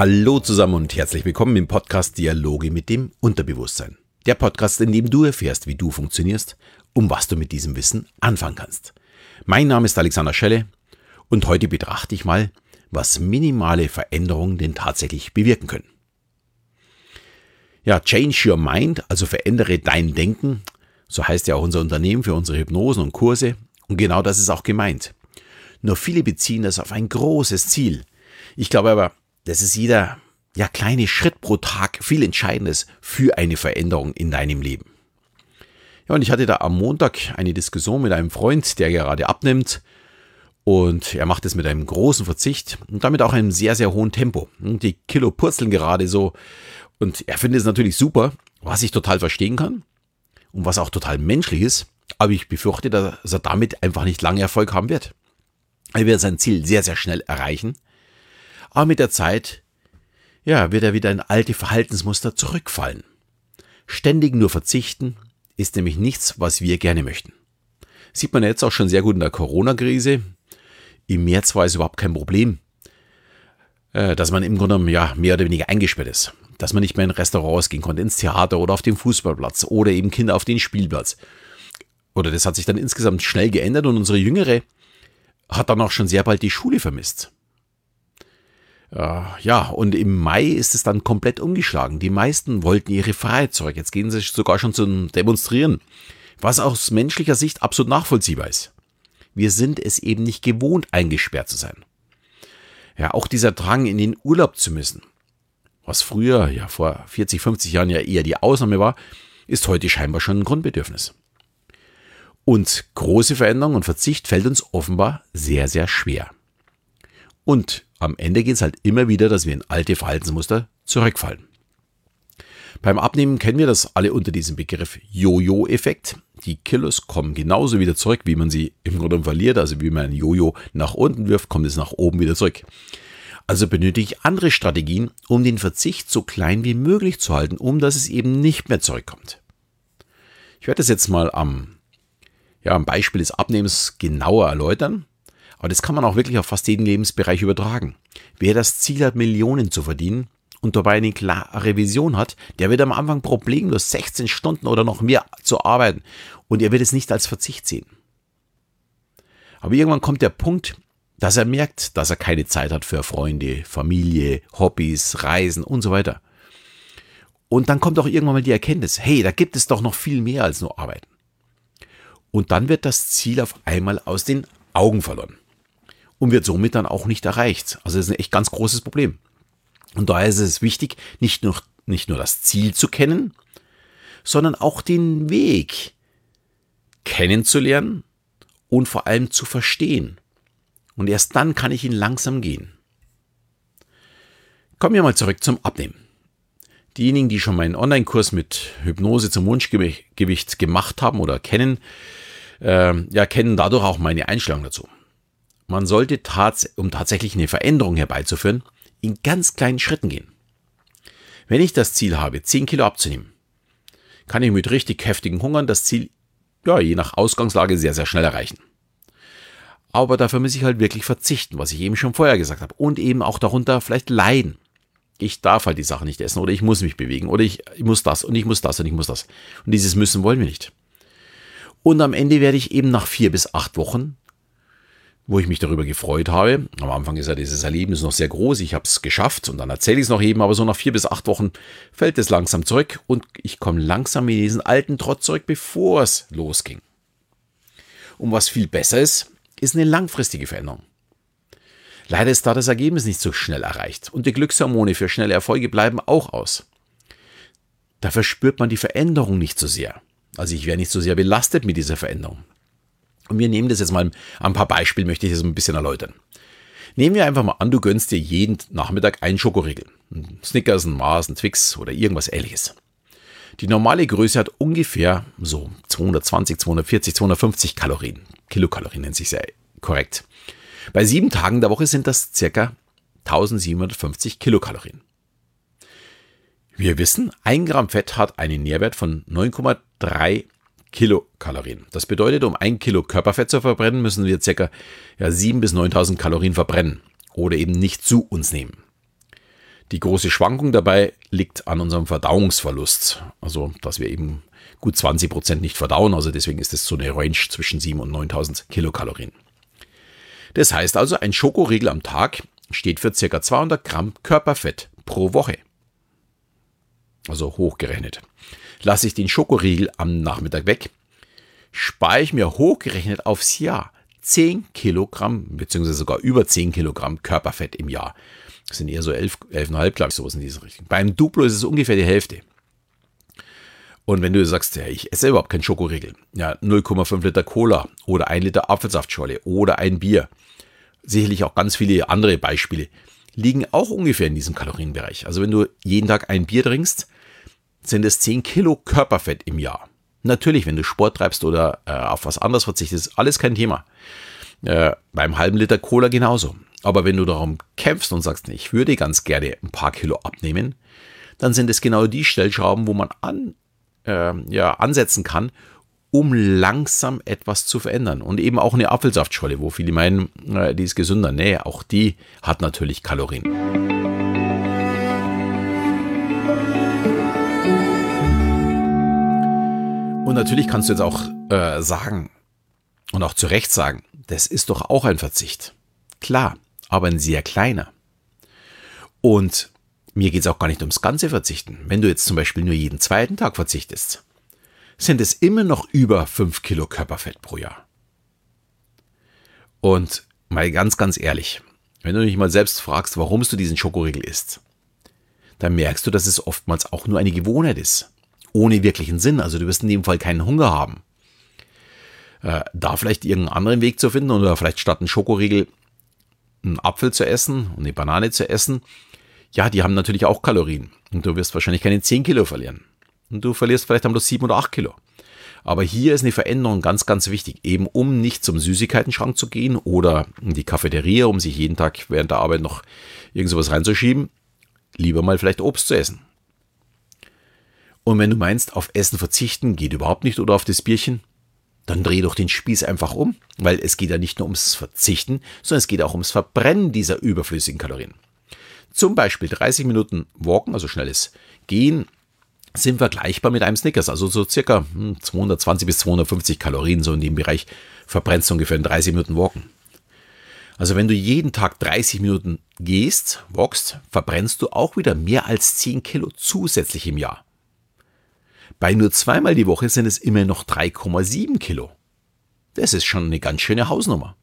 Hallo zusammen und herzlich willkommen im Podcast Dialoge mit dem Unterbewusstsein. Der Podcast, in dem du erfährst, wie du funktionierst, um was du mit diesem Wissen anfangen kannst. Mein Name ist Alexander Schelle und heute betrachte ich mal, was minimale Veränderungen denn tatsächlich bewirken können. Ja, change your mind, also verändere dein Denken, so heißt ja auch unser Unternehmen für unsere Hypnosen und Kurse und genau das ist auch gemeint. Nur viele beziehen das auf ein großes Ziel. Ich glaube aber, das ist jeder ja, kleine Schritt pro Tag viel Entscheidendes für eine Veränderung in deinem Leben. Ja, und ich hatte da am Montag eine Diskussion mit einem Freund, der gerade abnimmt. Und er macht es mit einem großen Verzicht und damit auch einem sehr, sehr hohen Tempo. Die Kilo purzeln gerade so. Und er findet es natürlich super, was ich total verstehen kann und was auch total menschlich ist. Aber ich befürchte, dass er damit einfach nicht lange Erfolg haben wird. Er wird sein Ziel sehr, sehr schnell erreichen aber mit der Zeit, ja, wird er wieder in alte Verhaltensmuster zurückfallen. Ständig nur verzichten ist nämlich nichts, was wir gerne möchten. Sieht man jetzt auch schon sehr gut in der Corona-Krise. Im März war es überhaupt kein Problem, äh, dass man im Grunde genommen ja mehr oder weniger eingesperrt ist. Dass man nicht mehr in Restaurants gehen konnte, ins Theater oder auf den Fußballplatz oder eben Kinder auf den Spielplatz. Oder das hat sich dann insgesamt schnell geändert und unsere Jüngere hat dann auch schon sehr bald die Schule vermisst. Äh, ja, und im Mai ist es dann komplett umgeschlagen. Die meisten wollten ihre Freiheit zurück. Jetzt gehen sie sogar schon zum Demonstrieren. Was aus menschlicher Sicht absolut nachvollziehbar ist. Wir sind es eben nicht gewohnt, eingesperrt zu sein. Ja, auch dieser Drang, in den Urlaub zu müssen, was früher, ja vor 40, 50 Jahren ja eher die Ausnahme war, ist heute scheinbar schon ein Grundbedürfnis. Und große Veränderung und Verzicht fällt uns offenbar sehr, sehr schwer. Und am Ende geht es halt immer wieder, dass wir in alte Verhaltensmuster zurückfallen. Beim Abnehmen kennen wir das alle unter diesem Begriff Jojo-Effekt. Die Kilos kommen genauso wieder zurück, wie man sie im Grunde verliert. Also wie man ein Jojo nach unten wirft, kommt es nach oben wieder zurück. Also benötige ich andere Strategien, um den Verzicht so klein wie möglich zu halten, um dass es eben nicht mehr zurückkommt. Ich werde das jetzt mal am, ja, am Beispiel des Abnehmens genauer erläutern. Aber das kann man auch wirklich auf fast jeden Lebensbereich übertragen. Wer das Ziel hat, Millionen zu verdienen und dabei eine klare Vision hat, der wird am Anfang problemlos 16 Stunden oder noch mehr zu arbeiten und er wird es nicht als Verzicht sehen. Aber irgendwann kommt der Punkt, dass er merkt, dass er keine Zeit hat für Freunde, Familie, Hobbys, Reisen und so weiter. Und dann kommt auch irgendwann mal die Erkenntnis, hey, da gibt es doch noch viel mehr als nur Arbeiten. Und dann wird das Ziel auf einmal aus den Augen verloren und wird somit dann auch nicht erreicht. Also das ist ein echt ganz großes Problem. Und daher ist es wichtig, nicht nur, nicht nur das Ziel zu kennen, sondern auch den Weg kennenzulernen und vor allem zu verstehen. Und erst dann kann ich ihn langsam gehen. Kommen wir mal zurück zum Abnehmen. Diejenigen, die schon meinen Online-Kurs mit Hypnose zum Wunschgewicht gemacht haben oder kennen, äh, ja, kennen dadurch auch meine Einstellung dazu. Man sollte, tats um tatsächlich eine Veränderung herbeizuführen, in ganz kleinen Schritten gehen. Wenn ich das Ziel habe, 10 Kilo abzunehmen, kann ich mit richtig heftigen Hungern das Ziel, ja, je nach Ausgangslage sehr, sehr schnell erreichen. Aber dafür muss ich halt wirklich verzichten, was ich eben schon vorher gesagt habe. Und eben auch darunter vielleicht leiden. Ich darf halt die Sache nicht essen oder ich muss mich bewegen oder ich, ich muss das und ich muss das und ich muss das. Und dieses Müssen wollen wir nicht. Und am Ende werde ich eben nach vier bis acht Wochen wo ich mich darüber gefreut habe. Am Anfang ist ja dieses Erlebnis noch sehr groß, ich habe es geschafft und dann erzähle ich es noch eben, aber so nach vier bis acht Wochen fällt es langsam zurück und ich komme langsam in diesen alten Trott zurück, bevor es losging. Und was viel besser ist, ist eine langfristige Veränderung. Leider ist da das Ergebnis nicht so schnell erreicht und die Glückshormone für schnelle Erfolge bleiben auch aus. Da verspürt man die Veränderung nicht so sehr. Also ich wäre nicht so sehr belastet mit dieser Veränderung. Und wir nehmen das jetzt mal ein paar Beispiele, möchte ich das ein bisschen erläutern. Nehmen wir einfach mal an, du gönnst dir jeden Nachmittag einen Schokoriegel. Ein Snickers, ein Mars, ein Twix oder irgendwas ähnliches. Die normale Größe hat ungefähr so 220, 240, 250 Kalorien. Kilokalorien nennt sich sehr korrekt. Bei sieben Tagen der Woche sind das circa 1750 Kilokalorien. Wir wissen, ein Gramm Fett hat einen Nährwert von 9,3 Kilokalorien. Das bedeutet, um ein Kilo Körperfett zu verbrennen, müssen wir ca. Ja, 7.000 bis 9.000 Kalorien verbrennen oder eben nicht zu uns nehmen. Die große Schwankung dabei liegt an unserem Verdauungsverlust. Also, dass wir eben gut 20 Prozent nicht verdauen. Also deswegen ist es so eine Range zwischen 7 und 9000 Kilokalorien. Das heißt also, ein Schokoriegel am Tag steht für ca. 200 Gramm Körperfett pro Woche. Also hochgerechnet. Lasse ich den Schokoriegel am Nachmittag weg, spare ich mir hochgerechnet aufs Jahr 10 Kilogramm, beziehungsweise sogar über 10 Kilogramm Körperfett im Jahr. Das sind eher so 11, 11,5, glaube ich, sowas in diese Richtung. Beim Duplo ist es ungefähr die Hälfte. Und wenn du sagst, ja, ich esse überhaupt keinen Schokoriegel, ja, 0,5 Liter Cola oder ein Liter Apfelsaftscholle oder ein Bier, sicherlich auch ganz viele andere Beispiele, liegen auch ungefähr in diesem Kalorienbereich. Also wenn du jeden Tag ein Bier trinkst, sind es 10 Kilo Körperfett im Jahr. Natürlich, wenn du Sport treibst oder äh, auf was anderes verzichtest, alles kein Thema. Äh, beim halben Liter Cola genauso. Aber wenn du darum kämpfst und sagst, ich würde ganz gerne ein paar Kilo abnehmen, dann sind es genau die Stellschrauben, wo man an, äh, ja, ansetzen kann, um langsam etwas zu verändern. Und eben auch eine Apfelsaftscholle, wo viele meinen, die ist gesünder. Nee, auch die hat natürlich Kalorien. Und natürlich kannst du jetzt auch äh, sagen und auch zu Recht sagen, das ist doch auch ein Verzicht. Klar, aber ein sehr kleiner. Und mir geht es auch gar nicht ums ganze Verzichten. Wenn du jetzt zum Beispiel nur jeden zweiten Tag verzichtest, sind es immer noch über 5 Kilo Körperfett pro Jahr. Und mal ganz, ganz ehrlich, wenn du dich mal selbst fragst, warum du diesen Schokoriegel isst, dann merkst du, dass es oftmals auch nur eine Gewohnheit ist. Ohne wirklichen Sinn. Also du wirst in dem Fall keinen Hunger haben. Äh, da vielleicht irgendeinen anderen Weg zu finden oder vielleicht statt einen Schokoriegel einen Apfel zu essen und eine Banane zu essen, ja, die haben natürlich auch Kalorien. Und du wirst wahrscheinlich keine 10 Kilo verlieren. Und du verlierst vielleicht dann bloß 7 oder 8 Kilo. Aber hier ist eine Veränderung ganz, ganz wichtig, eben um nicht zum Süßigkeitenschrank zu gehen oder in die Cafeteria, um sich jeden Tag während der Arbeit noch irgend sowas reinzuschieben, lieber mal vielleicht Obst zu essen. Und wenn du meinst, auf Essen verzichten geht überhaupt nicht oder auf das Bierchen, dann dreh doch den Spieß einfach um, weil es geht ja nicht nur ums Verzichten, sondern es geht auch ums Verbrennen dieser überflüssigen Kalorien. Zum Beispiel 30 Minuten Walken, also schnelles Gehen, sind vergleichbar mit einem Snickers, also so circa 220 hm, bis 250 Kalorien, so in dem Bereich verbrennst du ungefähr in 30 Minuten Walken. Also wenn du jeden Tag 30 Minuten gehst, walkst, verbrennst du auch wieder mehr als 10 Kilo zusätzlich im Jahr. Bei nur zweimal die Woche sind es immer noch 3,7 Kilo. Das ist schon eine ganz schöne Hausnummer.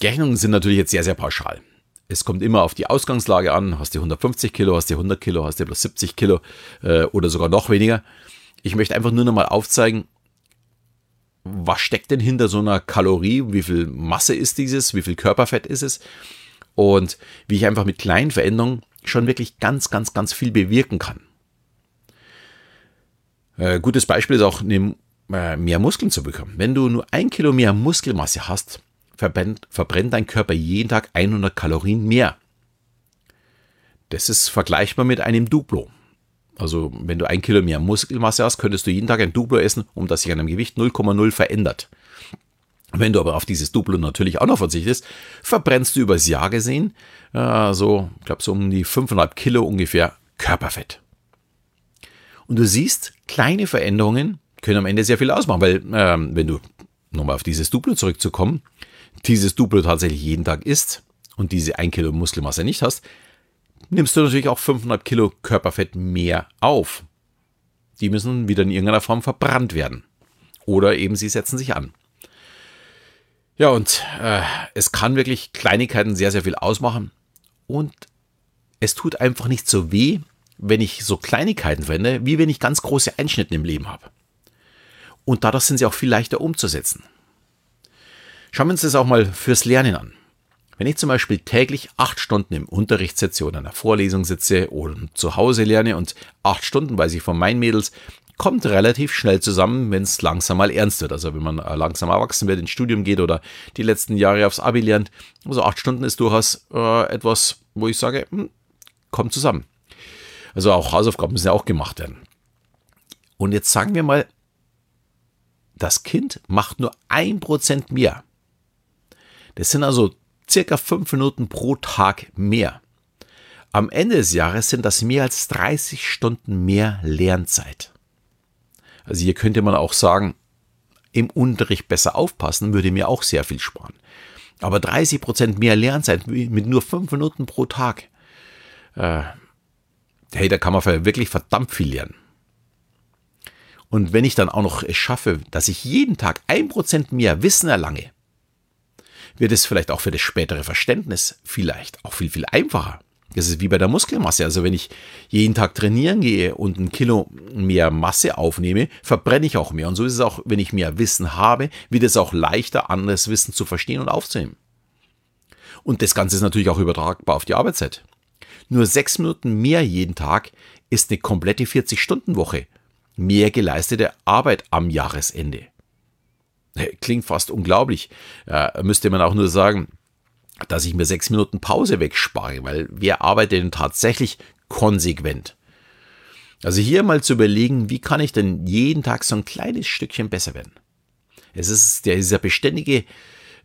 Die Rechnungen sind natürlich jetzt sehr, sehr pauschal. Es kommt immer auf die Ausgangslage an. Hast du 150 Kilo, hast du 100 Kilo, hast du bloß 70 Kilo äh, oder sogar noch weniger. Ich möchte einfach nur nochmal aufzeigen, was steckt denn hinter so einer Kalorie? Wie viel Masse ist dieses? Wie viel Körperfett ist es? Und wie ich einfach mit kleinen Veränderungen schon wirklich ganz, ganz, ganz viel bewirken kann. Äh, gutes Beispiel ist auch, äh, mehr Muskeln zu bekommen. Wenn du nur ein Kilo mehr Muskelmasse hast, verbrennt, verbrennt dein Körper jeden Tag 100 Kalorien mehr. Das ist vergleichbar mit einem Duplo. Also wenn du ein Kilo mehr Muskelmasse hast, könntest du jeden Tag ein Duplo essen, um das sich an deinem Gewicht 0,0 verändert. Wenn du aber auf dieses Duplo natürlich auch noch verzichtest, verbrennst du übers Jahr gesehen äh, so, ich glaube so um die 5,5 Kilo ungefähr Körperfett. Und du siehst, kleine Veränderungen können am Ende sehr viel ausmachen, weil ähm, wenn du nochmal auf dieses Duplo zurückzukommen, dieses Duplo tatsächlich jeden Tag isst und diese 1 Kilo Muskelmasse nicht hast, nimmst du natürlich auch 500 Kilo Körperfett mehr auf. Die müssen wieder in irgendeiner Form verbrannt werden. Oder eben sie setzen sich an. Ja, und äh, es kann wirklich Kleinigkeiten sehr, sehr viel ausmachen. Und es tut einfach nicht so weh, wenn ich so Kleinigkeiten verwende, wie wenn ich ganz große Einschnitte im Leben habe. Und dadurch sind sie auch viel leichter umzusetzen. Schauen wir uns das auch mal fürs Lernen an. Wenn ich zum Beispiel täglich acht Stunden im Unterricht sitze oder in einer Vorlesung sitze oder zu Hause lerne und acht Stunden, weiß ich von meinen Mädels, kommt relativ schnell zusammen, wenn es langsam mal ernst wird. Also wenn man äh, langsam erwachsen wird, ins Studium geht oder die letzten Jahre aufs Abi lernt. Also acht Stunden ist durchaus äh, etwas, wo ich sage, hm, kommt zusammen. Also auch Hausaufgaben müssen ja auch gemacht werden. Und jetzt sagen wir mal, das Kind macht nur ein Prozent mehr. Das sind also circa fünf Minuten pro Tag mehr. am Ende des Jahres sind das mehr als 30 Stunden mehr Lernzeit. Also hier könnte man auch sagen, im Unterricht besser aufpassen, würde mir auch sehr viel sparen. Aber 30 Prozent mehr Lernzeit mit nur fünf Minuten pro Tag. Äh, hey, da kann man wirklich verdammt viel lernen. Und wenn ich dann auch noch es schaffe, dass ich jeden Tag ein Prozent mehr Wissen erlange, wird es vielleicht auch für das spätere Verständnis vielleicht auch viel, viel einfacher. Das ist wie bei der Muskelmasse. Also wenn ich jeden Tag trainieren gehe und ein Kilo mehr Masse aufnehme, verbrenne ich auch mehr. Und so ist es auch, wenn ich mehr Wissen habe, wird es auch leichter, anderes Wissen zu verstehen und aufzunehmen. Und das Ganze ist natürlich auch übertragbar auf die Arbeitszeit. Nur sechs Minuten mehr jeden Tag ist eine komplette 40-Stunden-Woche. Mehr geleistete Arbeit am Jahresende. Klingt fast unglaublich. Äh, müsste man auch nur sagen, dass ich mir sechs Minuten Pause wegspare, weil wer arbeitet denn tatsächlich konsequent? Also hier mal zu überlegen, wie kann ich denn jeden Tag so ein kleines Stückchen besser werden? Es ist dieser beständige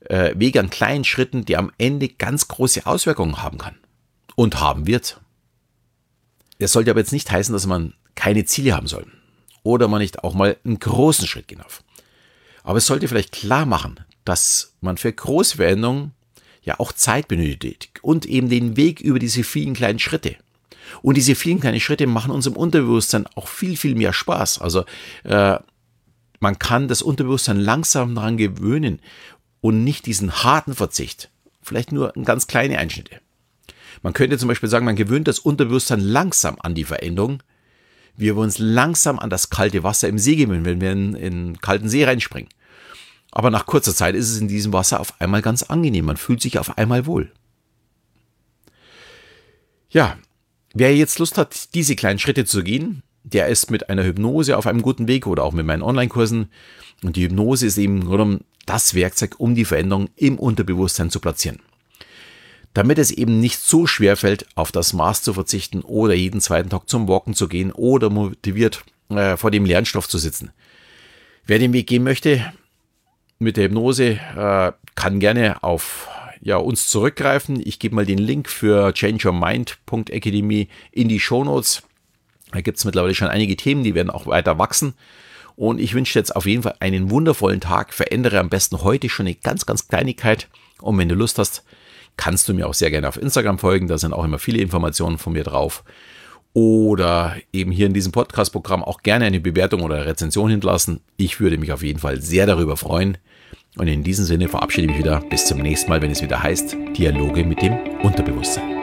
äh, Weg an kleinen Schritten, der am Ende ganz große Auswirkungen haben kann und haben wird. Das sollte aber jetzt nicht heißen, dass man keine Ziele haben soll oder man nicht auch mal einen großen Schritt gehen darf. Aber es sollte vielleicht klar machen, dass man für große Veränderungen ja auch Zeit benötigt und eben den Weg über diese vielen kleinen Schritte. Und diese vielen kleinen Schritte machen unserem Unterbewusstsein auch viel, viel mehr Spaß. Also äh, man kann das Unterbewusstsein langsam daran gewöhnen und nicht diesen harten Verzicht. Vielleicht nur ganz kleine Einschnitte. Man könnte zum Beispiel sagen, man gewöhnt das Unterbewusstsein langsam an die Veränderung, wie wir uns langsam an das kalte Wasser im See gewöhnen, wenn wir in, in kalten See reinspringen. Aber nach kurzer Zeit ist es in diesem Wasser auf einmal ganz angenehm. Man fühlt sich auf einmal wohl. Ja, wer jetzt Lust hat, diese kleinen Schritte zu gehen, der ist mit einer Hypnose auf einem guten Weg oder auch mit meinen Online-Kursen. Und die Hypnose ist eben das Werkzeug, um die Veränderung im Unterbewusstsein zu platzieren. Damit es eben nicht so schwer fällt, auf das Maß zu verzichten oder jeden zweiten Tag zum Walken zu gehen oder motiviert äh, vor dem Lernstoff zu sitzen. Wer den Weg gehen möchte, mit der Hypnose äh, kann gerne auf ja, uns zurückgreifen. Ich gebe mal den Link für changeyourmind.academy in die Shownotes. Da gibt es mittlerweile schon einige Themen, die werden auch weiter wachsen. Und ich wünsche dir jetzt auf jeden Fall einen wundervollen Tag. Verändere am besten heute schon eine ganz, ganz Kleinigkeit. Und wenn du Lust hast, kannst du mir auch sehr gerne auf Instagram folgen. Da sind auch immer viele Informationen von mir drauf oder eben hier in diesem Podcast-Programm auch gerne eine Bewertung oder Rezension hinterlassen. Ich würde mich auf jeden Fall sehr darüber freuen. Und in diesem Sinne verabschiede ich mich wieder. Bis zum nächsten Mal, wenn es wieder heißt Dialoge mit dem Unterbewusstsein.